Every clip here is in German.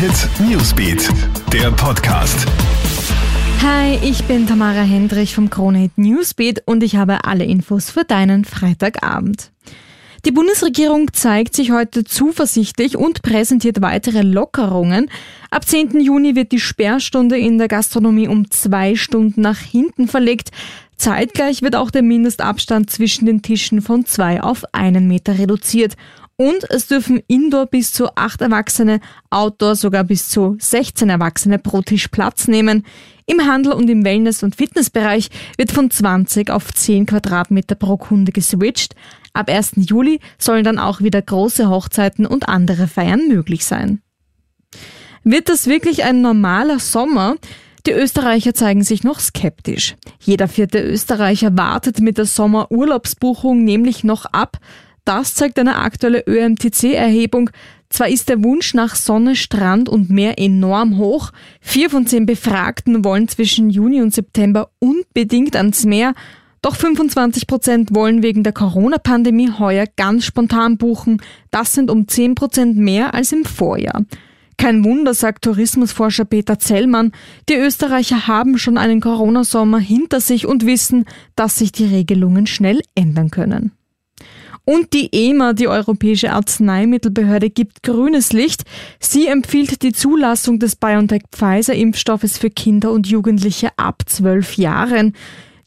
Hit Newsbeat, der Podcast. Hi, ich bin Tamara Hendrich vom Krone Hit Newsbeat und ich habe alle Infos für deinen Freitagabend. Die Bundesregierung zeigt sich heute zuversichtlich und präsentiert weitere Lockerungen. Ab 10. Juni wird die Sperrstunde in der Gastronomie um zwei Stunden nach hinten verlegt. Zeitgleich wird auch der Mindestabstand zwischen den Tischen von zwei auf einen Meter reduziert. Und es dürfen Indoor bis zu acht Erwachsene, Outdoor sogar bis zu 16 Erwachsene pro Tisch Platz nehmen. Im Handel und im Wellness- und Fitnessbereich wird von 20 auf 10 Quadratmeter pro Kunde geswitcht. Ab 1. Juli sollen dann auch wieder große Hochzeiten und andere Feiern möglich sein. Wird das wirklich ein normaler Sommer? Die Österreicher zeigen sich noch skeptisch. Jeder vierte Österreicher wartet mit der Sommerurlaubsbuchung nämlich noch ab. Das zeigt eine aktuelle ÖMTC-Erhebung. Zwar ist der Wunsch nach Sonne, Strand und Meer enorm hoch. Vier von zehn Befragten wollen zwischen Juni und September unbedingt ans Meer. Doch 25 Prozent wollen wegen der Corona-Pandemie heuer ganz spontan buchen. Das sind um 10 Prozent mehr als im Vorjahr. Kein Wunder, sagt Tourismusforscher Peter Zellmann. Die Österreicher haben schon einen Corona-Sommer hinter sich und wissen, dass sich die Regelungen schnell ändern können. Und die EMA, die Europäische Arzneimittelbehörde, gibt grünes Licht. Sie empfiehlt die Zulassung des BioNTech-Pfizer-Impfstoffes für Kinder und Jugendliche ab zwölf Jahren.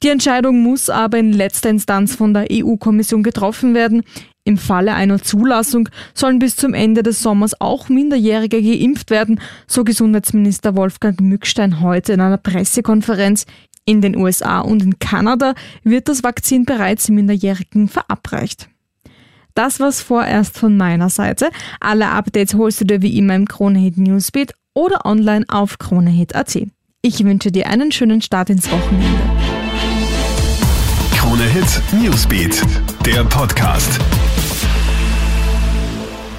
Die Entscheidung muss aber in letzter Instanz von der EU-Kommission getroffen werden. Im Falle einer Zulassung sollen bis zum Ende des Sommers auch Minderjährige geimpft werden, so Gesundheitsminister Wolfgang Mückstein heute in einer Pressekonferenz. In den USA und in Kanada wird das Vakzin bereits Minderjährigen verabreicht. Das war's vorerst von meiner Seite. Alle Updates holst du dir wie immer im Kronehit Newsbeat oder online auf kronehit.at. Ich wünsche dir einen schönen Start ins Wochenende. Krone Hit Newsbeat, der Podcast.